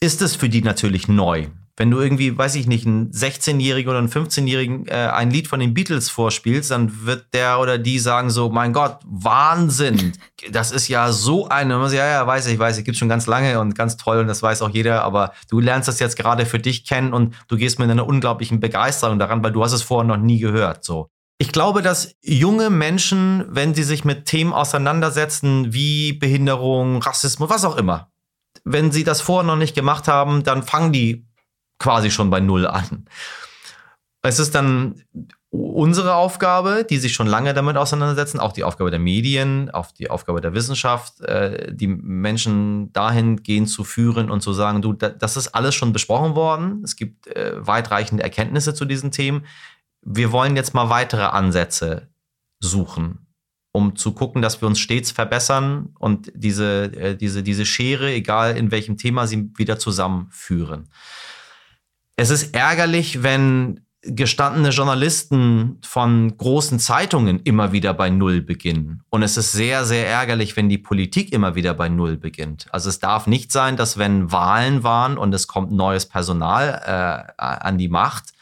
ist es für die natürlich neu. Wenn du irgendwie, weiß ich nicht, einen 16-Jährigen oder einen 15-Jährigen äh, ein Lied von den Beatles vorspielst, dann wird der oder die sagen so, mein Gott, Wahnsinn, das ist ja so eine, ja, ja, weiß ich, weiß ich, gibt schon ganz lange und ganz toll und das weiß auch jeder, aber du lernst das jetzt gerade für dich kennen und du gehst mit einer unglaublichen Begeisterung daran, weil du hast es vorher noch nie gehört, so. Ich glaube, dass junge Menschen, wenn sie sich mit Themen auseinandersetzen, wie Behinderung, Rassismus, was auch immer, wenn sie das vorher noch nicht gemacht haben, dann fangen die quasi schon bei Null an. Es ist dann unsere Aufgabe, die sich schon lange damit auseinandersetzen, auch die Aufgabe der Medien, auch die Aufgabe der Wissenschaft, äh, die Menschen dahingehend zu führen und zu sagen, du, das ist alles schon besprochen worden. Es gibt äh, weitreichende Erkenntnisse zu diesen Themen wir wollen jetzt mal weitere Ansätze suchen, um zu gucken, dass wir uns stets verbessern und diese, äh, diese, diese Schere, egal in welchem Thema, sie wieder zusammenführen. Es ist ärgerlich, wenn gestandene Journalisten von großen Zeitungen immer wieder bei Null beginnen. Und es ist sehr, sehr ärgerlich, wenn die Politik immer wieder bei Null beginnt. Also es darf nicht sein, dass wenn Wahlen waren und es kommt neues Personal äh, an die Macht,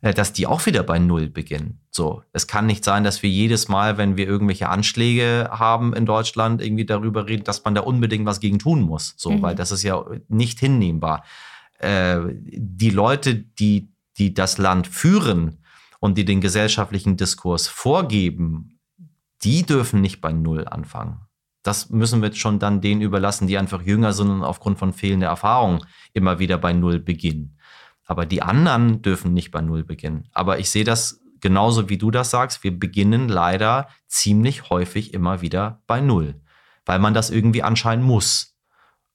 dass die auch wieder bei Null beginnen. So, es kann nicht sein, dass wir jedes Mal, wenn wir irgendwelche Anschläge haben in Deutschland, irgendwie darüber reden, dass man da unbedingt was gegen tun muss. So, mhm. weil das ist ja nicht hinnehmbar. Äh, die Leute, die, die das Land führen und die den gesellschaftlichen Diskurs vorgeben, die dürfen nicht bei Null anfangen. Das müssen wir schon dann denen überlassen, die einfach jünger sind und aufgrund von fehlender Erfahrung immer wieder bei Null beginnen. Aber die anderen dürfen nicht bei Null beginnen. Aber ich sehe das genauso wie du das sagst. Wir beginnen leider ziemlich häufig immer wieder bei Null, weil man das irgendwie anscheinend muss.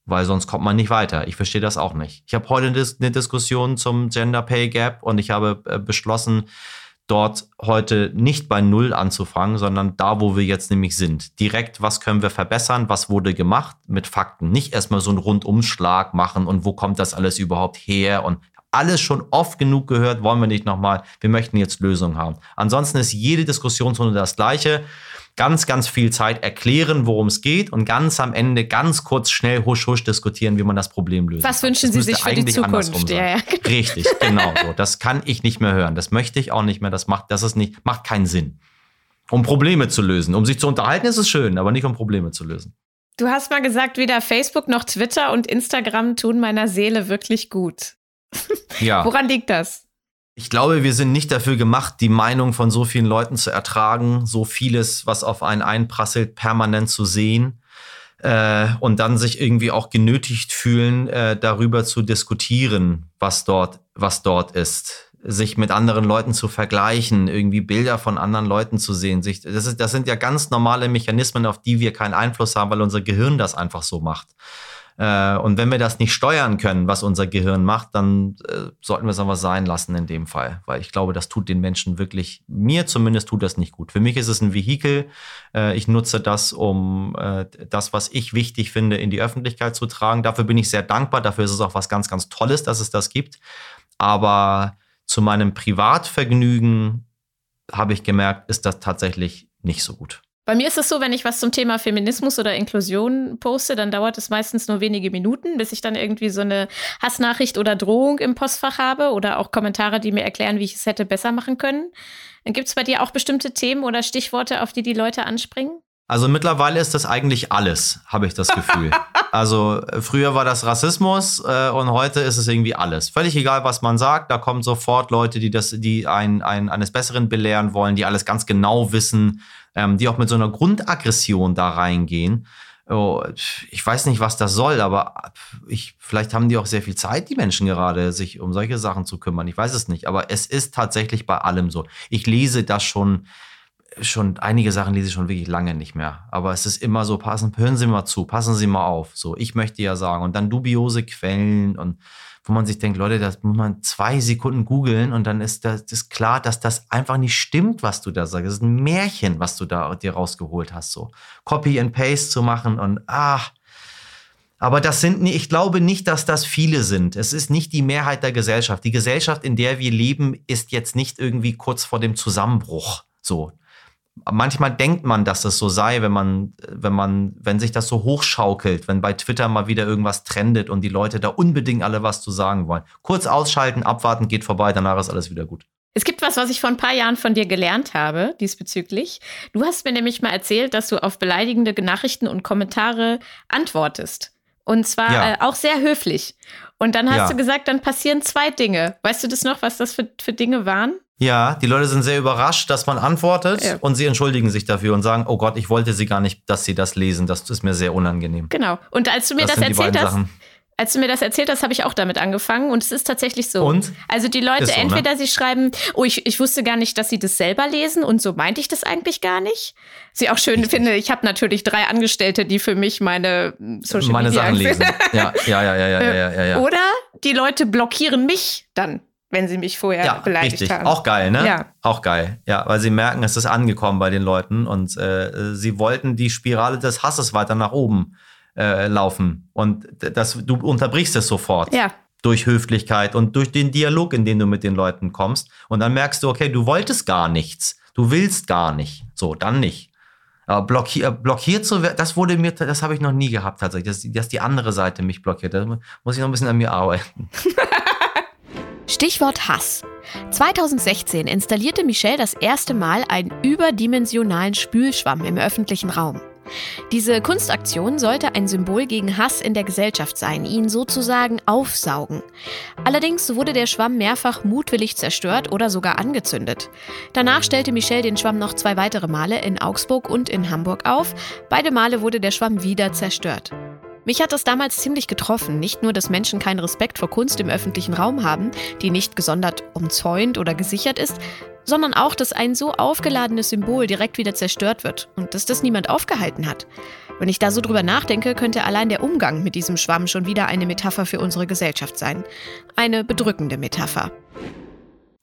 Weil sonst kommt man nicht weiter. Ich verstehe das auch nicht. Ich habe heute eine Diskussion zum Gender Pay Gap und ich habe äh, beschlossen, dort heute nicht bei Null anzufangen, sondern da, wo wir jetzt nämlich sind. Direkt, was können wir verbessern, was wurde gemacht mit Fakten. Nicht erstmal so einen Rundumschlag machen und wo kommt das alles überhaupt her und alles schon oft genug gehört, wollen wir nicht nochmal. Wir möchten jetzt Lösungen haben. Ansonsten ist jede Diskussionsrunde das gleiche. Ganz, ganz viel Zeit erklären, worum es geht und ganz am Ende ganz kurz schnell husch husch diskutieren, wie man das Problem löst. Was wünschen Sie sich für die Zukunft? Ja, ja. Richtig, genau so. Das kann ich nicht mehr hören. Das möchte ich auch nicht mehr. Das macht, das ist nicht, macht keinen Sinn. Um Probleme zu lösen. Um sich zu unterhalten ist es schön, aber nicht um Probleme zu lösen. Du hast mal gesagt, weder Facebook noch Twitter und Instagram tun meiner Seele wirklich gut. Ja. Woran liegt das? Ich glaube, wir sind nicht dafür gemacht, die Meinung von so vielen Leuten zu ertragen, so vieles, was auf einen einprasselt, permanent zu sehen äh, und dann sich irgendwie auch genötigt fühlen, äh, darüber zu diskutieren, was dort, was dort ist sich mit anderen Leuten zu vergleichen, irgendwie Bilder von anderen Leuten zu sehen. Sich, das, ist, das sind ja ganz normale Mechanismen, auf die wir keinen Einfluss haben, weil unser Gehirn das einfach so macht. Äh, und wenn wir das nicht steuern können, was unser Gehirn macht, dann äh, sollten wir es aber sein lassen in dem Fall. Weil ich glaube, das tut den Menschen wirklich, mir zumindest tut das nicht gut. Für mich ist es ein Vehikel. Äh, ich nutze das, um das, was ich wichtig finde, in die Öffentlichkeit zu tragen. Dafür bin ich sehr dankbar. Dafür ist es auch was ganz, ganz Tolles, dass es das gibt. Aber zu meinem Privatvergnügen habe ich gemerkt, ist das tatsächlich nicht so gut. Bei mir ist es so, wenn ich was zum Thema Feminismus oder Inklusion poste, dann dauert es meistens nur wenige Minuten, bis ich dann irgendwie so eine Hassnachricht oder Drohung im Postfach habe oder auch Kommentare, die mir erklären, wie ich es hätte besser machen können. Gibt es bei dir auch bestimmte Themen oder Stichworte, auf die die Leute anspringen? Also mittlerweile ist das eigentlich alles, habe ich das Gefühl. also äh, früher war das Rassismus äh, und heute ist es irgendwie alles. Völlig egal, was man sagt, da kommen sofort Leute, die das, die ein, ein, eines Besseren belehren wollen, die alles ganz genau wissen ähm, die auch mit so einer Grundaggression da reingehen. Oh, ich weiß nicht, was das soll, aber ich, vielleicht haben die auch sehr viel Zeit, die Menschen gerade, sich um solche Sachen zu kümmern. Ich weiß es nicht, aber es ist tatsächlich bei allem so. Ich lese das schon, schon einige Sachen lese ich schon wirklich lange nicht mehr. Aber es ist immer so, passen, hören Sie mal zu, passen Sie mal auf. So, ich möchte ja sagen. Und dann dubiose Quellen und wo man sich denkt, Leute, das muss man zwei Sekunden googeln und dann ist das ist klar, dass das einfach nicht stimmt, was du da sagst. Das ist ein Märchen, was du da dir rausgeholt hast. So Copy and Paste zu machen und ach. Aber das sind, ich glaube nicht, dass das viele sind. Es ist nicht die Mehrheit der Gesellschaft. Die Gesellschaft, in der wir leben, ist jetzt nicht irgendwie kurz vor dem Zusammenbruch. So, manchmal denkt man, dass es so sei, wenn man, wenn man, wenn sich das so hochschaukelt, wenn bei Twitter mal wieder irgendwas trendet und die Leute da unbedingt alle was zu sagen wollen. Kurz ausschalten, abwarten, geht vorbei, danach ist alles wieder gut. Es gibt was, was ich vor ein paar Jahren von dir gelernt habe diesbezüglich. Du hast mir nämlich mal erzählt, dass du auf beleidigende Nachrichten und Kommentare antwortest. Und zwar ja. äh, auch sehr höflich. Und dann hast ja. du gesagt, dann passieren zwei Dinge. Weißt du das noch, was das für, für Dinge waren? Ja, die Leute sind sehr überrascht, dass man antwortet ja. und sie entschuldigen sich dafür und sagen, oh Gott, ich wollte sie gar nicht, dass sie das lesen. Das ist mir sehr unangenehm. Genau. Und als du mir das, das erzählt hast, Sachen. als du mir das erzählt hast, habe ich auch damit angefangen und es ist tatsächlich so. Und? Also die Leute, so, ne? entweder ne? sie schreiben, oh, ich, ich wusste gar nicht, dass sie das selber lesen und so meinte ich das eigentlich gar nicht. Sie auch schön finde, ich habe natürlich drei Angestellte, die für mich meine Social meine Media Sachen lesen. Ja, ja, ja, ja, ja, ja, ja, ja. Oder die Leute blockieren mich dann wenn sie mich vorher ja, beleidigt richtig. haben. Auch geil, ne? Ja. Auch geil. Ja, weil sie merken, es ist angekommen bei den Leuten und äh, sie wollten die Spirale des Hasses weiter nach oben äh, laufen. Und das, du unterbrichst es sofort. Ja. Durch Höflichkeit und durch den Dialog, in den du mit den Leuten kommst. Und dann merkst du, okay, du wolltest gar nichts. Du willst gar nicht. So, dann nicht. Aber blockier, blockiert zu werden, das wurde mir, das habe ich noch nie gehabt tatsächlich, dass, dass die andere Seite mich blockiert. Da muss ich noch ein bisschen an mir arbeiten. Stichwort Hass. 2016 installierte Michelle das erste Mal einen überdimensionalen Spülschwamm im öffentlichen Raum. Diese Kunstaktion sollte ein Symbol gegen Hass in der Gesellschaft sein, ihn sozusagen aufsaugen. Allerdings wurde der Schwamm mehrfach mutwillig zerstört oder sogar angezündet. Danach stellte Michelle den Schwamm noch zwei weitere Male in Augsburg und in Hamburg auf. Beide Male wurde der Schwamm wieder zerstört. Mich hat das damals ziemlich getroffen. Nicht nur, dass Menschen keinen Respekt vor Kunst im öffentlichen Raum haben, die nicht gesondert umzäunt oder gesichert ist, sondern auch, dass ein so aufgeladenes Symbol direkt wieder zerstört wird und dass das niemand aufgehalten hat. Wenn ich da so drüber nachdenke, könnte allein der Umgang mit diesem Schwamm schon wieder eine Metapher für unsere Gesellschaft sein. Eine bedrückende Metapher.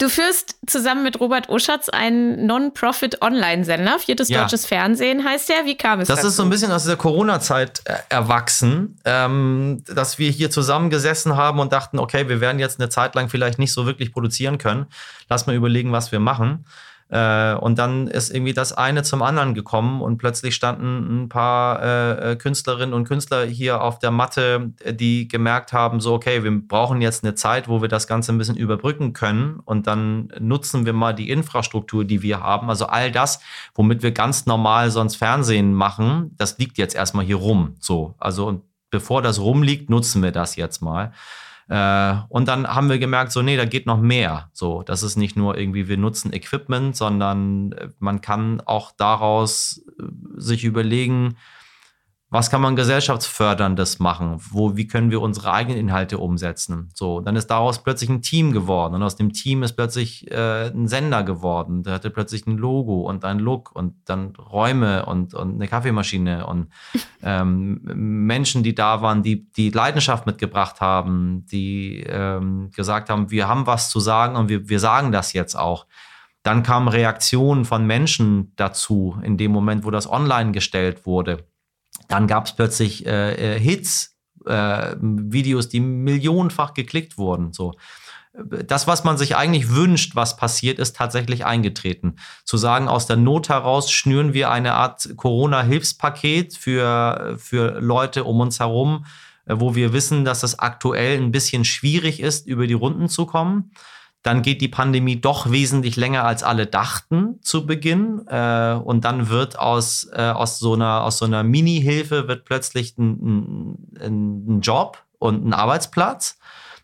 Du führst zusammen mit Robert Uschatz einen Non-Profit-Online-Sender. Viertes ja. deutsches Fernsehen heißt der. Wie kam es Das dazu? ist so ein bisschen aus der Corona-Zeit äh, erwachsen, ähm, dass wir hier zusammengesessen haben und dachten, okay, wir werden jetzt eine Zeit lang vielleicht nicht so wirklich produzieren können. Lass mal überlegen, was wir machen. Äh, und dann ist irgendwie das eine zum anderen gekommen und plötzlich standen ein paar äh, äh, Künstlerinnen und Künstler hier auf der Matte, die gemerkt haben, so, okay, wir brauchen jetzt eine Zeit, wo wir das Ganze ein bisschen überbrücken können und dann nutzen wir mal die Infrastruktur, die wir haben. Also all das, womit wir ganz normal sonst Fernsehen machen, das liegt jetzt erstmal hier rum. So, also und bevor das rumliegt, nutzen wir das jetzt mal. Äh, und dann haben wir gemerkt, so, nee, da geht noch mehr. So, das ist nicht nur irgendwie, wir nutzen Equipment, sondern äh, man kann auch daraus äh, sich überlegen, was kann man gesellschaftsförderndes machen? Wo, wie können wir unsere eigenen Inhalte umsetzen? So, dann ist daraus plötzlich ein Team geworden und aus dem Team ist plötzlich äh, ein Sender geworden. Der hatte plötzlich ein Logo und ein Look und dann Räume und, und eine Kaffeemaschine und ähm, Menschen, die da waren, die die Leidenschaft mitgebracht haben, die ähm, gesagt haben, wir haben was zu sagen und wir, wir sagen das jetzt auch. Dann kamen Reaktionen von Menschen dazu in dem Moment, wo das online gestellt wurde dann gab es plötzlich äh, äh, Hits, äh, Videos, die millionenfach geklickt wurden. So. Das, was man sich eigentlich wünscht, was passiert, ist tatsächlich eingetreten. Zu sagen, aus der Not heraus schnüren wir eine Art Corona-Hilfspaket für, für Leute um uns herum, äh, wo wir wissen, dass es aktuell ein bisschen schwierig ist, über die Runden zu kommen. Dann geht die Pandemie doch wesentlich länger als alle dachten zu Beginn. Äh, und dann wird aus, äh, aus so einer, so einer Mini-Hilfe plötzlich ein, ein, ein, Job und ein Arbeitsplatz.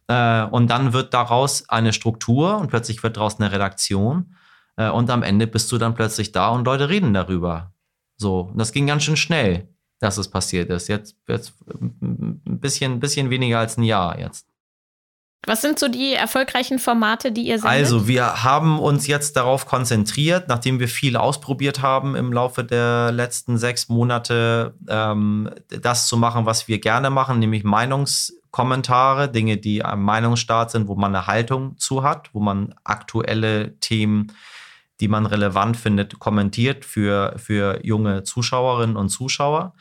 Äh, und dann wird daraus eine Struktur und plötzlich wird daraus eine Redaktion. Äh, und am Ende bist du dann plötzlich da und Leute reden darüber. So, und das ging ganz schön schnell, dass es passiert ist. Jetzt, jetzt ein bisschen, bisschen weniger als ein Jahr jetzt. Was sind so die erfolgreichen Formate, die ihr sendet? Also, wir haben uns jetzt darauf konzentriert, nachdem wir viel ausprobiert haben im Laufe der letzten sechs Monate, ähm, das zu machen, was wir gerne machen, nämlich Meinungskommentare, Dinge, die am Meinungsstart sind, wo man eine Haltung zu hat, wo man aktuelle Themen, die man relevant findet, kommentiert für, für junge Zuschauerinnen und Zuschauer.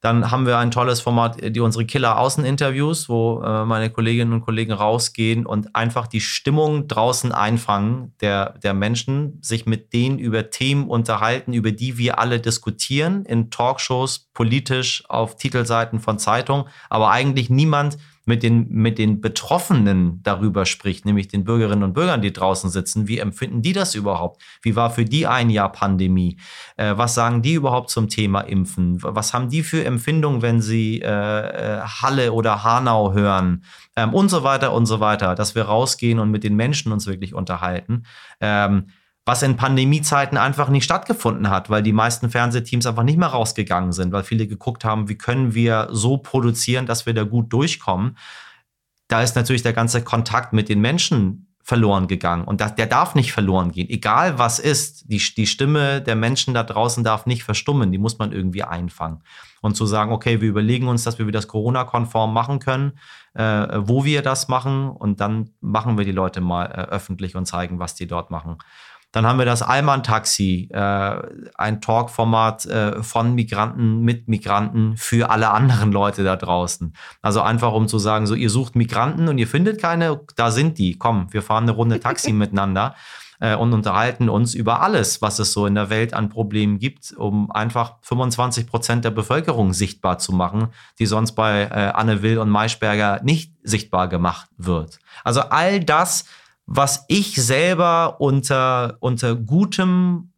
Dann haben wir ein tolles Format, die unsere Killer-Außen-Interviews, wo äh, meine Kolleginnen und Kollegen rausgehen und einfach die Stimmung draußen einfangen der, der Menschen, sich mit denen über Themen unterhalten, über die wir alle diskutieren, in Talkshows, politisch, auf Titelseiten von Zeitungen, aber eigentlich niemand mit den, mit den Betroffenen darüber spricht, nämlich den Bürgerinnen und Bürgern, die draußen sitzen. Wie empfinden die das überhaupt? Wie war für die ein Jahr Pandemie? Äh, was sagen die überhaupt zum Thema Impfen? Was haben die für Empfindungen, wenn sie äh, äh, Halle oder Hanau hören? Ähm, und so weiter und so weiter, dass wir rausgehen und mit den Menschen uns wirklich unterhalten. Ähm, was in Pandemiezeiten einfach nicht stattgefunden hat, weil die meisten Fernsehteams einfach nicht mehr rausgegangen sind, weil viele geguckt haben, wie können wir so produzieren, dass wir da gut durchkommen. Da ist natürlich der ganze Kontakt mit den Menschen verloren gegangen und das, der darf nicht verloren gehen, egal was ist. Die, die Stimme der Menschen da draußen darf nicht verstummen, die muss man irgendwie einfangen. Und zu sagen, okay, wir überlegen uns, dass wir das Corona-konform machen können, äh, wo wir das machen und dann machen wir die Leute mal äh, öffentlich und zeigen, was die dort machen. Dann haben wir das Allmann-Taxi, äh, ein Talk-Format äh, von Migranten mit Migranten für alle anderen Leute da draußen. Also einfach um zu sagen, so ihr sucht Migranten und ihr findet keine, da sind die, komm, wir fahren eine Runde Taxi miteinander. äh, und unterhalten uns über alles, was es so in der Welt an Problemen gibt, um einfach 25 Prozent der Bevölkerung sichtbar zu machen, die sonst bei äh, Anne Will und Maischberger nicht sichtbar gemacht wird. Also all das, was ich selber unter, unter gutem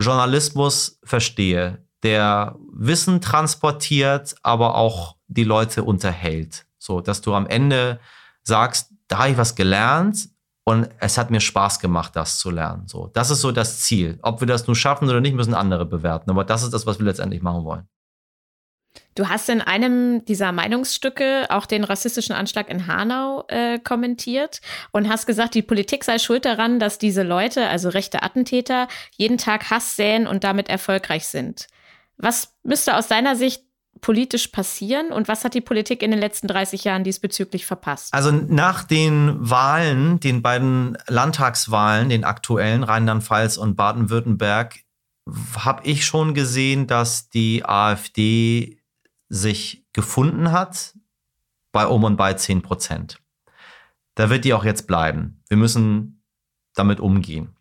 Journalismus verstehe, der Wissen transportiert, aber auch die Leute unterhält. So, dass du am Ende sagst, da habe ich was gelernt und es hat mir Spaß gemacht, das zu lernen. So, das ist so das Ziel. Ob wir das nun schaffen oder nicht, müssen andere bewerten. Aber das ist das, was wir letztendlich machen wollen. Du hast in einem dieser Meinungsstücke auch den rassistischen Anschlag in Hanau äh, kommentiert und hast gesagt, die Politik sei schuld daran, dass diese Leute, also rechte Attentäter, jeden Tag Hass säen und damit erfolgreich sind. Was müsste aus deiner Sicht politisch passieren und was hat die Politik in den letzten 30 Jahren diesbezüglich verpasst? Also nach den Wahlen, den beiden Landtagswahlen, den aktuellen Rheinland-Pfalz und Baden-Württemberg, habe ich schon gesehen, dass die AfD sich gefunden hat bei um und bei 10 Prozent. Da wird die auch jetzt bleiben. Wir müssen damit umgehen.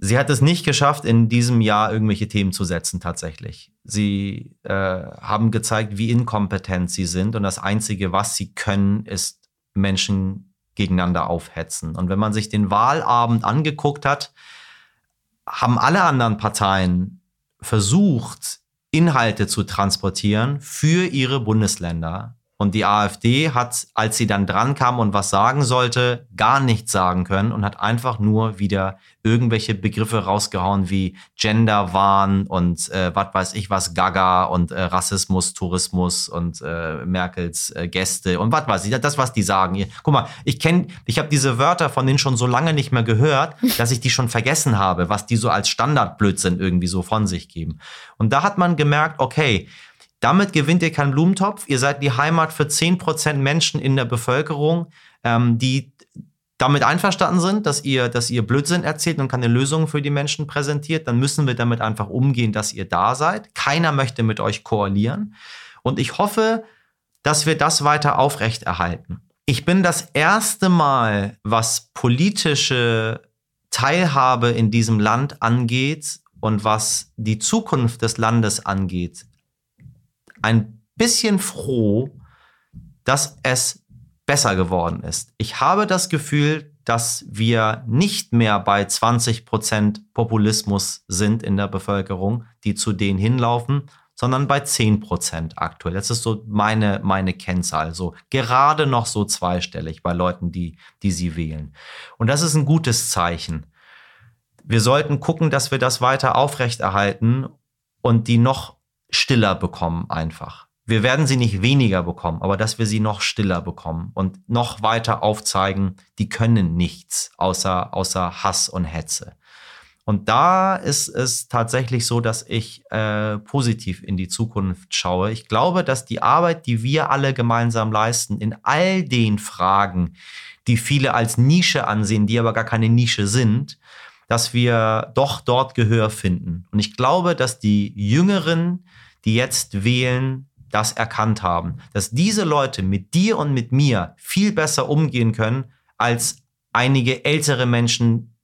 Sie hat es nicht geschafft, in diesem Jahr irgendwelche Themen zu setzen, tatsächlich. Sie äh, haben gezeigt, wie inkompetent sie sind und das Einzige, was sie können, ist Menschen gegeneinander aufhetzen. Und wenn man sich den Wahlabend angeguckt hat, haben alle anderen Parteien versucht, Inhalte zu transportieren für ihre Bundesländer. Und die AfD hat, als sie dann dran kam und was sagen sollte, gar nichts sagen können und hat einfach nur wieder irgendwelche Begriffe rausgehauen wie Genderwahn und äh, was weiß ich was, Gaga und äh, Rassismus, Tourismus und äh, Merkels äh, Gäste und was weiß ich, das, was die sagen. Guck mal, ich kenne, ich habe diese Wörter von denen schon so lange nicht mehr gehört, dass ich die schon vergessen habe, was die so als Standardblödsinn irgendwie so von sich geben. Und da hat man gemerkt, okay, damit gewinnt ihr keinen Blumentopf. Ihr seid die Heimat für 10% Menschen in der Bevölkerung, ähm, die damit einverstanden sind, dass ihr, dass ihr Blödsinn erzählt und keine Lösungen für die Menschen präsentiert, dann müssen wir damit einfach umgehen, dass ihr da seid. Keiner möchte mit euch koalieren. Und ich hoffe, dass wir das weiter aufrechterhalten. Ich bin das erste Mal, was politische Teilhabe in diesem Land angeht und was die Zukunft des Landes angeht, ein bisschen froh, dass es besser geworden ist. Ich habe das Gefühl, dass wir nicht mehr bei 20 Prozent Populismus sind in der Bevölkerung, die zu denen hinlaufen, sondern bei 10 Prozent aktuell. Das ist so meine, meine Kennzahl. So gerade noch so zweistellig bei Leuten, die, die sie wählen. Und das ist ein gutes Zeichen. Wir sollten gucken, dass wir das weiter aufrechterhalten und die noch stiller bekommen einfach. Wir werden sie nicht weniger bekommen, aber dass wir sie noch stiller bekommen und noch weiter aufzeigen, die können nichts außer, außer Hass und Hetze. Und da ist es tatsächlich so, dass ich äh, positiv in die Zukunft schaue. Ich glaube, dass die Arbeit, die wir alle gemeinsam leisten, in all den Fragen, die viele als Nische ansehen, die aber gar keine Nische sind, dass wir doch dort Gehör finden. Und ich glaube, dass die Jüngeren, die jetzt wählen, das erkannt haben, dass diese Leute mit dir und mit mir viel besser umgehen können als einige ältere Menschen,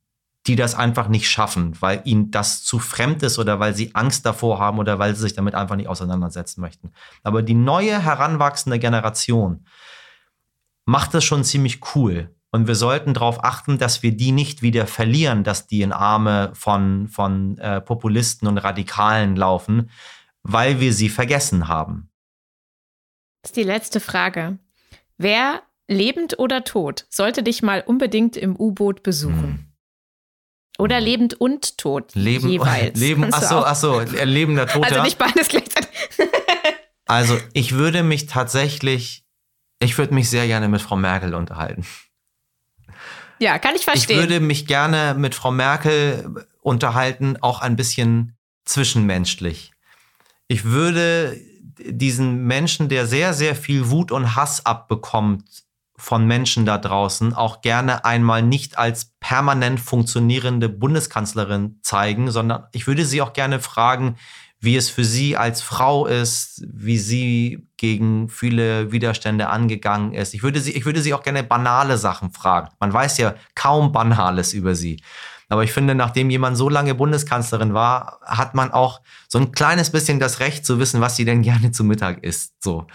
die das einfach nicht schaffen, weil ihnen das zu fremd ist oder weil sie Angst davor haben oder weil sie sich damit einfach nicht auseinandersetzen möchten. Aber die neue heranwachsende Generation macht das schon ziemlich cool. Und wir sollten darauf achten, dass wir die nicht wieder verlieren, dass die in Arme von, von äh, Populisten und Radikalen laufen, weil wir sie vergessen haben. Das ist die letzte Frage. Wer, lebend oder tot, sollte dich mal unbedingt im U-Boot besuchen? Hm. Oder lebend und tot Leben, jeweils. Leben, achso, achso, lebender Toter. Also nicht beides gleichzeitig. also ich würde mich tatsächlich, ich würde mich sehr gerne mit Frau Merkel unterhalten. Ja, kann ich verstehen. Ich würde mich gerne mit Frau Merkel unterhalten, auch ein bisschen zwischenmenschlich. Ich würde diesen Menschen, der sehr, sehr viel Wut und Hass abbekommt von Menschen da draußen, auch gerne einmal nicht als permanent funktionierende Bundeskanzlerin zeigen, sondern ich würde sie auch gerne fragen, wie es für sie als Frau ist, wie sie gegen viele Widerstände angegangen ist. Ich würde sie, ich würde sie auch gerne banale Sachen fragen. Man weiß ja kaum Banales über sie. Aber ich finde, nachdem jemand so lange Bundeskanzlerin war, hat man auch so ein kleines bisschen das Recht zu wissen, was sie denn gerne zu Mittag isst. So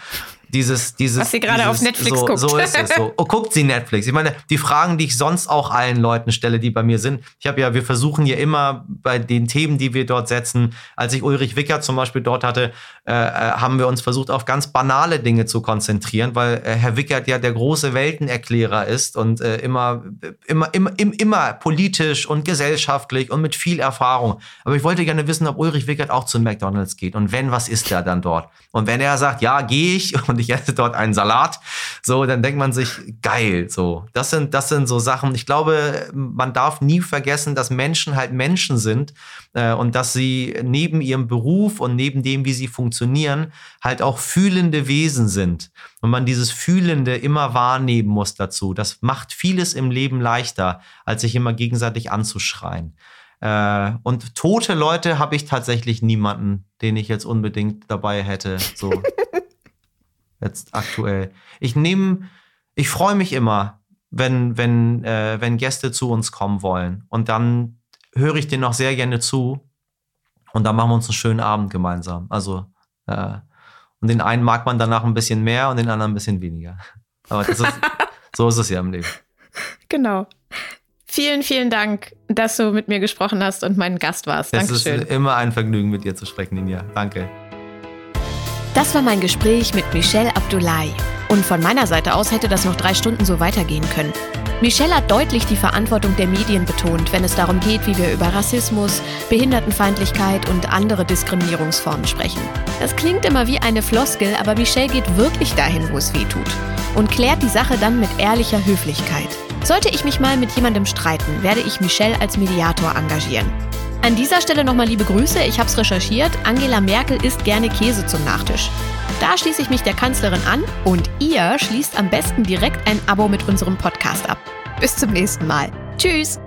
dieses, dieses. Was sie gerade auf Netflix so, guckt. So ist es. So. Oh, guckt sie Netflix? Ich meine, die Fragen, die ich sonst auch allen Leuten stelle, die bei mir sind. Ich habe ja, wir versuchen ja immer bei den Themen, die wir dort setzen. Als ich Ulrich Wicker zum Beispiel dort hatte, äh, äh haben wir uns versucht, auf ganz banale Dinge zu konzentrieren, weil äh, Herr Wickert ja der große Weltenerklärer ist und äh, immer, immer, immer, immer politisch und gesellschaftlich und mit viel Erfahrung. Aber ich wollte gerne wissen, ob Ulrich Wickert auch zu McDonalds geht und wenn, was ist er dann dort? Und wenn er sagt, ja, gehe ich und ich esse dort einen Salat, so, dann denkt man sich, geil, so. Das sind, das sind so Sachen. Ich glaube, man darf nie vergessen, dass Menschen halt Menschen sind äh, und dass sie neben ihrem Beruf und neben dem, wie sie funktionieren, halt auch fühlende Wesen sind. Und man dieses Fühlende immer wahrnehmen muss dazu. Das macht vieles im Leben leichter, als sich immer gegenseitig anzuschreien. Äh, und tote Leute habe ich tatsächlich niemanden, den ich jetzt unbedingt dabei hätte. So. jetzt aktuell. Ich nehme, ich freue mich immer, wenn, wenn, äh, wenn Gäste zu uns kommen wollen. Und dann höre ich denen noch sehr gerne zu. Und dann machen wir uns einen schönen Abend gemeinsam. Also, äh, und den einen mag man danach ein bisschen mehr und den anderen ein bisschen weniger. Aber ist, so ist es ja im Leben. Genau. Vielen, vielen Dank, dass du mit mir gesprochen hast und mein Gast warst. Dankeschön. Es ist immer ein Vergnügen, mit dir zu sprechen, Ninja. Danke. Das war mein Gespräch mit Michelle Abdullahi. Und von meiner Seite aus hätte das noch drei Stunden so weitergehen können. Michelle hat deutlich die Verantwortung der Medien betont, wenn es darum geht, wie wir über Rassismus, Behindertenfeindlichkeit und andere Diskriminierungsformen sprechen. Das klingt immer wie eine Floskel, aber Michelle geht wirklich dahin, wo es weh tut. Und klärt die Sache dann mit ehrlicher Höflichkeit. Sollte ich mich mal mit jemandem streiten, werde ich Michelle als Mediator engagieren. An dieser Stelle nochmal liebe Grüße, ich habe es recherchiert. Angela Merkel isst gerne Käse zum Nachtisch. Da schließe ich mich der Kanzlerin an und ihr schließt am besten direkt ein Abo mit unserem Podcast ab. Bis zum nächsten Mal. Tschüss!